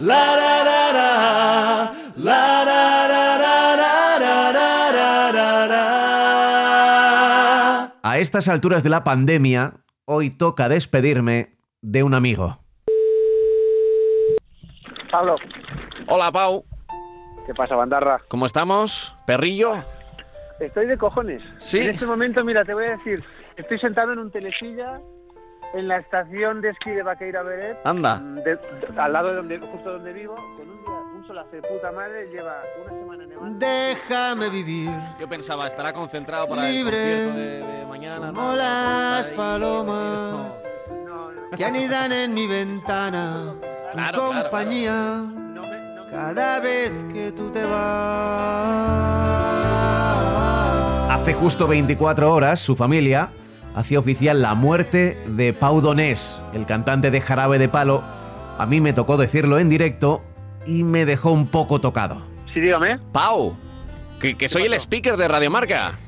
la la la la, la la la la la la la la la. A estas alturas de la pandemia, hoy toca despedirme de un amigo. Pablo, Hola, Pau. ¿qué pasa, bandarra? ¿Cómo estamos? ¿Perrillo? Estoy de cojones. Sí. En este momento, mira, te voy a decir, estoy sentado en un telesilla en la estación de esquí de Vaqueira Beret, Anda. mm, de- al lado de donde, justo donde vivo, con un día, un solazo de puta madre, lleva una semana nevando. Déjame vivir Yo pensaba, estará concentrado para Libre, el concierto de, de mañana. como tal, las ahí. palomas No, no, que anidan en mi ventana. Tu Claro, claro, compañía me- cada vez que tú te vas. Hace justo 24 horas, su familia hacía oficial la muerte de Pau Donés, el cantante de Jarabe de Palo. A mí me tocó decirlo en directo y me dejó un poco tocado. Sí, dígame. Pau, que, que soy el speaker de Radio Marca.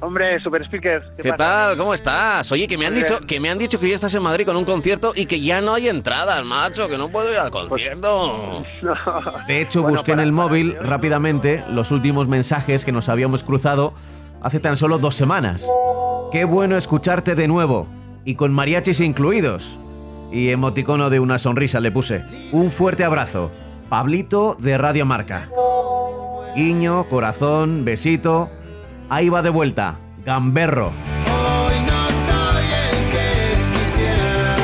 Hombre, super speaker. ¿Qué, pasa? tal? ¿Cómo estás? Oye, que me han Muy dicho bien. que me han dicho que ya estás en Madrid con un concierto y que ya no hay entradas, macho, que no puedo ir al concierto. No. De hecho, Bueno, busqué en el móvil no- rápidamente los últimos mensajes que nos habíamos cruzado hace tan solo dos semanas. Qué bueno escucharte de nuevo, y con mariachis incluidos. Y emoticono de una sonrisa le puse. Un fuerte abrazo. Pablito de Radio Marca. Guiño, corazón, besito. Ahí va de vuelta. Gamberro. Hoy no soy el que quisiera,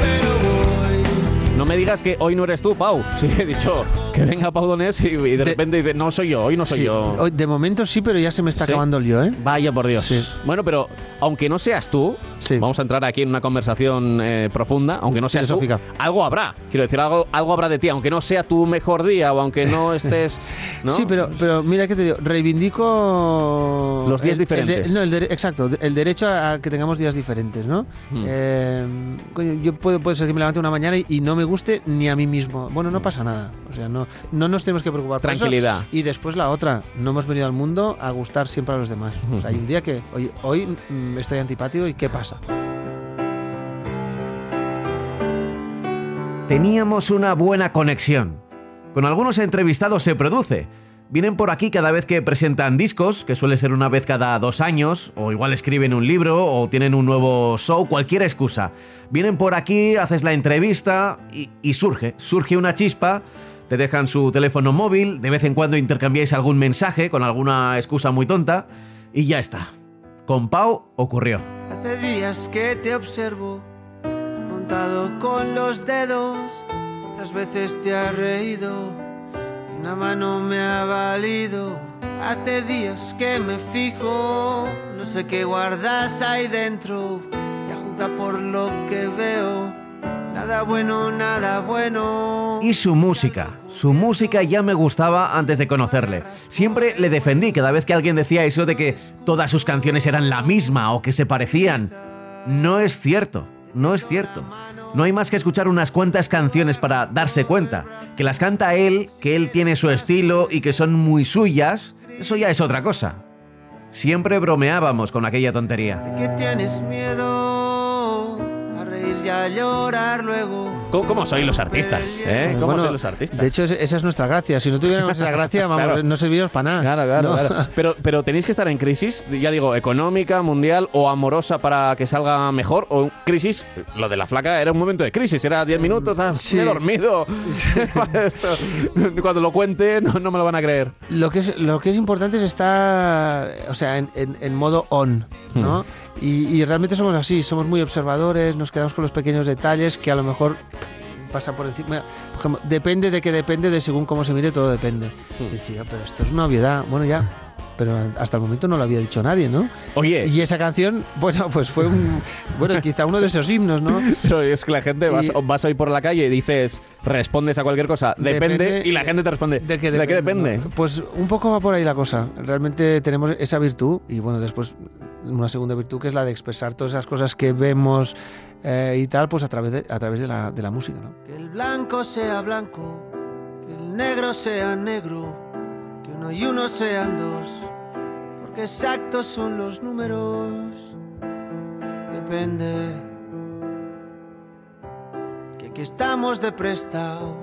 pero voy. No me digas que hoy no eres tú, Pau. Sí, he dicho que venga Pau Donés y, y de, De- repente dice, no soy yo, hoy no soy Sí, yo. de momento sí, pero ya se me está Sí. acabando el yo, ¿eh? Vaya por Dios. Sí. Bueno, pero aunque no seas tú, Sí. vamos a entrar aquí en una conversación eh, profunda, aunque no seas tú, algo habrá. Quiero decir, algo, algo habrá de ti, aunque no sea tu mejor día o aunque no estés... ¿no? Sí, pero, pero mira que te digo, reivindico... Los días el- el de- diferentes. no, el exacto, el derecho a que tengamos días diferentes, ¿no? Hmm. Eh, coño, yo puedo, puede ser que me levante una mañana y, y no me guste ni a mí mismo. Bueno, no pasa nada. O sea, no, no nos tenemos que preocupar por eso. Tranquilidad. Y después la otra, no hemos venido al mundo a gustar siempre a los demás. O sea, hay un día que hoy, hoy estoy antipático y ¿qué pasa? Teníamos una buena conexión. Con algunos entrevistados se produce. Vienen por aquí cada vez que presentan discos, que suele ser una vez cada dos años, o igual escriben un libro, o tienen un nuevo show, cualquier excusa. Vienen por aquí, haces la entrevista y, y surge, surge una chispa, te dejan su teléfono móvil, de vez en cuando intercambiáis algún mensaje con alguna excusa muy tonta, y ya está. Con Pau ocurrió. Hace días que te observo, montado con los dedos. ¿Cuántas veces te has reído? Una mano me ha valido. Hace días que me fijo, no sé qué guardas ahí dentro. Y a juzgar por lo que veo, nada bueno, nada bueno. Y su música. Su música ya me gustaba antes de conocerle. Siempre le defendí cada vez que alguien decía eso de que todas sus canciones eran la misma o que se parecían. No es cierto, no es cierto. No hay más que escuchar unas cuantas canciones para darse cuenta. Que las canta él, que él tiene su estilo y que son muy suyas, eso ya es otra cosa. Siempre bromeábamos con aquella tontería. ¿De qué tienes miedo? Y a llorar luego. ¿Cómo, cómo sois los artistas? ¿eh? ¿Cómo Bueno, sois los artistas? De hecho, es- esa es nuestra gracia. Si no tuviéramos esa gracia, vamos, Claro. no serviríamos para nada. Claro, claro, No. claro. Pero, pero tenéis que estar en crisis, ya digo, económica, mundial o amorosa para que salga mejor. O crisis, lo de la flaca era un momento de crisis, era 10 minutos, ah, Sí. me he dormido. Cuando lo cuente no, no me lo van a creer. Lo que es, lo que es importante es estar, o sea, en, en- en modo on, ¿no? Y, y realmente somos así, somos muy observadores, nos quedamos con los pequeños detalles que a lo mejor pasa por encima. Por ejemplo, depende de que depende de según cómo se mire, todo depende. Y, tío, pero esto es una obviedad. Bueno, ya. Pero hasta el momento no lo había dicho nadie, ¿no? Oye, Y esa canción, bueno, pues fue un. Bueno, quizá uno de esos himnos, ¿no? pero es que la gente, vas, Y- vas hoy por la calle y dices, respondes a cualquier cosa, depende, Depende- y la gente te responde, ¿De qué qué depende? Pues un poco va por ahí la cosa. Realmente tenemos esa virtud y bueno, después una segunda virtud que es la de expresar todas esas cosas que vemos eh, y tal, pues a través de, la, música. Que el blanco sea blanco, que el negro sea negro, que uno y uno sean dos, porque exactos son los números. Depende. Que aquí estamos de prestado,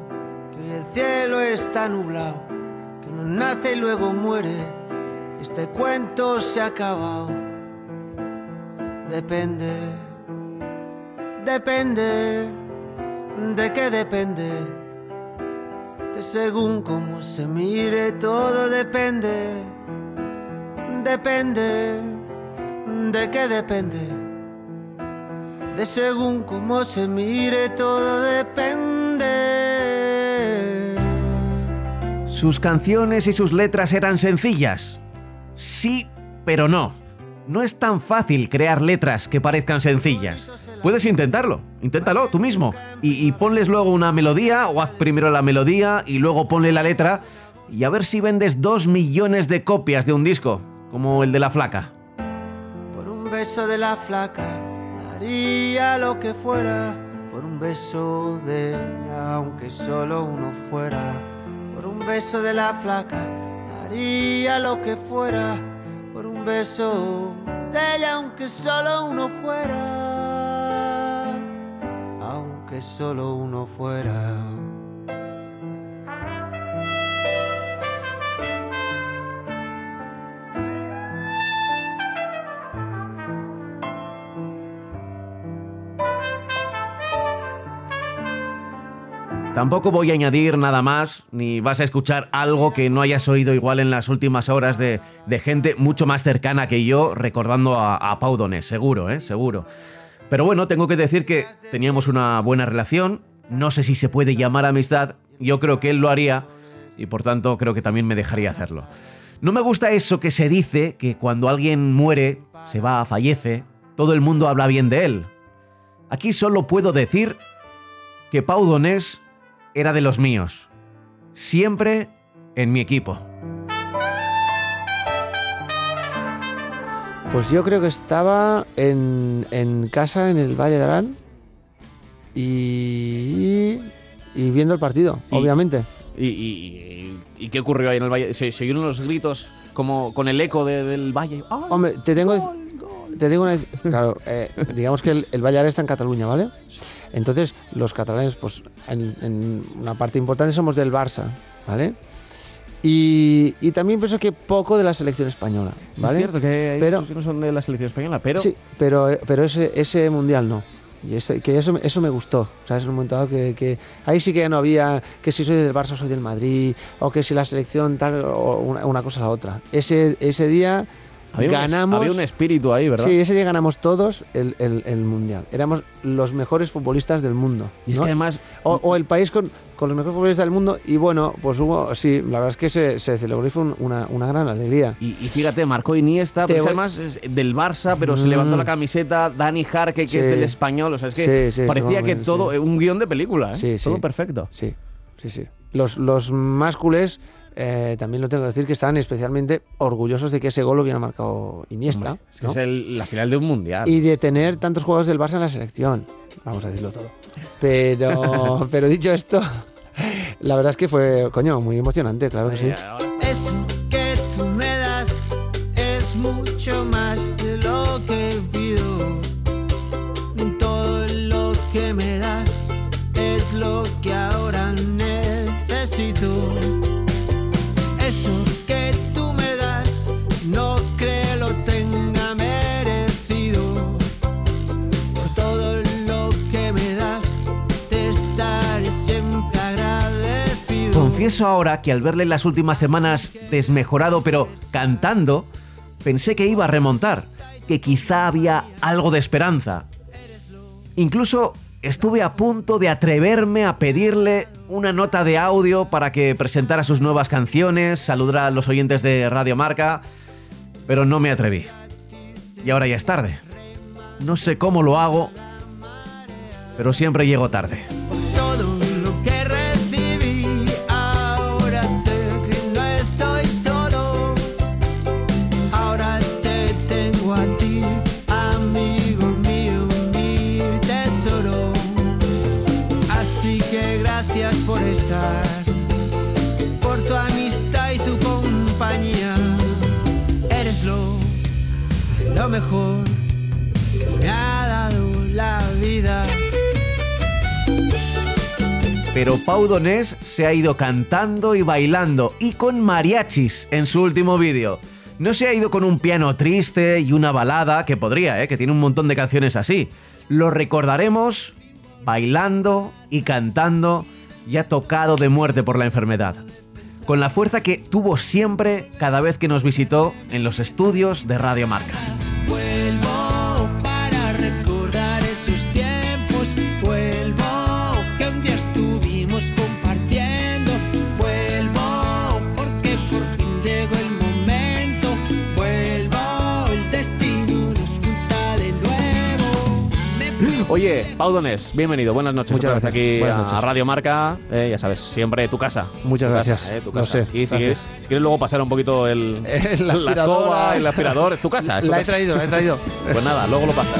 que hoy el cielo está nublado, que uno nace y luego muere, este cuento se ha acabado. Depende, depende, de qué depende, de según cómo se mire, todo depende, depende, de qué depende de según cómo se mire, todo depende. Sus canciones y sus letras eran sencillas. Sí, pero no. No es tan fácil crear letras que parezcan sencillas. Puedes intentarlo, inténtalo tú mismo. Y, ponles luego una melodía, o haz primero la melodía y luego ponle la letra, y a ver si vendes dos millones de copias de un disco, como el de la flaca. Por un beso de la flaca, daría lo que fuera. Por un beso de aunque solo uno fuera. Por un beso de la flaca, daría lo que fuera. Por un beso de ella, aunque solo uno fuera. Aunque solo uno fuera. Tampoco voy a añadir nada más, ni vas a escuchar algo que no hayas oído igual en las últimas horas de, gente mucho más cercana que yo recordando a, a Pau Donés, seguro, ¿eh? Seguro. Pero bueno, tengo que decir que teníamos una buena relación, no sé si se puede llamar amistad, yo creo que él lo haría y por tanto creo que también me dejaría hacerlo. No me gusta eso que se dice, que cuando alguien muere, se va, fallece, todo el mundo habla bien de él. Aquí solo puedo decir que Pau Donés era de los míos. Siempre en mi equipo. Pues yo creo que estaba en, en casa en el Valle de Arán y, y viendo el partido, Y- obviamente. ¿Y, y, y qué ocurrió ahí en el valle? Se, se oyeron los gritos como con el eco de- del valle. Hombre, te tengo, te tengo una... Claro, eh, digamos que el, el Valle de Arán está en Cataluña, ¿vale? Entonces, los catalanes, pues en, en una parte importante somos del Barça, ¿vale? Y, y también pienso que poco de la selección española, ¿vale? Es cierto que hay Pero- muchos que no son de la selección española, pero Sí, pero, pero ese, ese mundial no. Y ese- que eso, eso me gustó. ¿Sabes? En un momento dado que, que ahí sí que ya no había que si soy del Barça soy del Madrid, o que si la selección tal, o una, una cosa o la otra. Ese, ese día había, ganamos. un, había un espíritu ahí, ¿verdad? Sí, ese día ganamos todos el, el- el mundial. Éramos los mejores futbolistas del mundo. y es ¿no? que además o, o el país con, con los mejores futbolistas del mundo. Y bueno, pues hubo, sí, la verdad es que se, se celebró y fue un- una, una gran alegría. Y, y fíjate, marcó Iniesta, pero voy- además es del Barça, pero se Mm. levantó la camiseta, Dani Jarque, que Sí. es del español, o sea, es que Sí, sí, parecía que todo, un guion de película, ¿eh? Todo perfecto. Sí, sí, sí. Los, los más culés, eh, también lo tengo que decir, que están especialmente orgullosos de que ese gol lo hubiera marcado Iniesta. Hombre, es que ¿no? es el- la final de un mundial. Y de tener tantos jugadores del Barça en la selección. Vamos a decirlo todo. Pero, pero dicho esto, la verdad es que fue, coño, muy emocionante, claro que sí. Eh, Confieso ahora que al verle las últimas semanas desmejorado pero cantando, pensé que iba a remontar, que quizá había algo de esperanza. Incluso estuve a punto de atreverme a pedirle una nota de audio para que presentara sus nuevas canciones, saludara a los oyentes de Radio Marca, pero no me atreví. Y ahora ya es tarde. No sé cómo lo hago, pero siempre llego tarde. Pero Pau Donés se ha ido cantando y bailando y con mariachis en su último vídeo. No se ha ido con un piano triste y una balada, que podría, ¿eh? que tiene un montón de canciones así. Lo recordaremos bailando y cantando, ya tocado de muerte por la enfermedad. Con la fuerza que tuvo siempre cada vez que nos visitó en los estudios de Radio Marca. Oye, Pau Donés, bienvenido, buenas noches. Muchas gracias. aquí Buenas a noches. Radio Marca, eh, ya sabes, siempre tu casa. Muchas Tu gracias. casa, eh, tu Lo casa. sé, Y si quieres, si quieres luego pasar un poquito el, El la escoba, el aspirador, tu casa. es tu La he casa. traído, la he traído. Pues nada, luego lo pasas.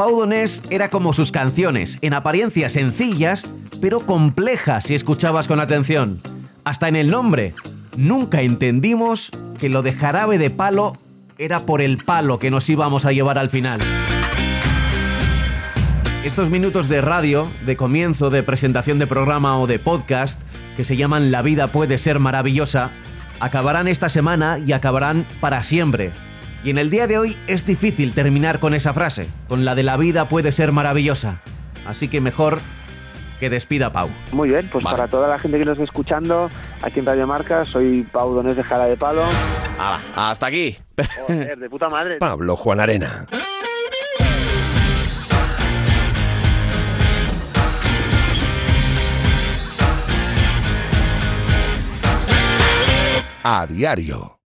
Pau Donés era como sus canciones, en apariencia sencillas, pero complejas si escuchabas con atención. Hasta en el nombre. Nunca entendimos que lo de jarabe de palo era por el palo que nos íbamos a llevar al final. Estos minutos de radio, de comienzo, de presentación de programa o de podcast, que se llaman La vida puede ser maravillosa, acabarán esta semana y acabarán para siempre. Y en el día de hoy es difícil terminar con esa frase, con la de la vida puede ser maravillosa. Así que mejor que despida Pau. Muy bien, pues Vale. para toda la gente que nos está escuchando, aquí en Radio Marca, soy Pau Donés de Jara de Palo. Hala, hasta aquí. Joder, de puta madre. Pablo Juan Arena. A diario.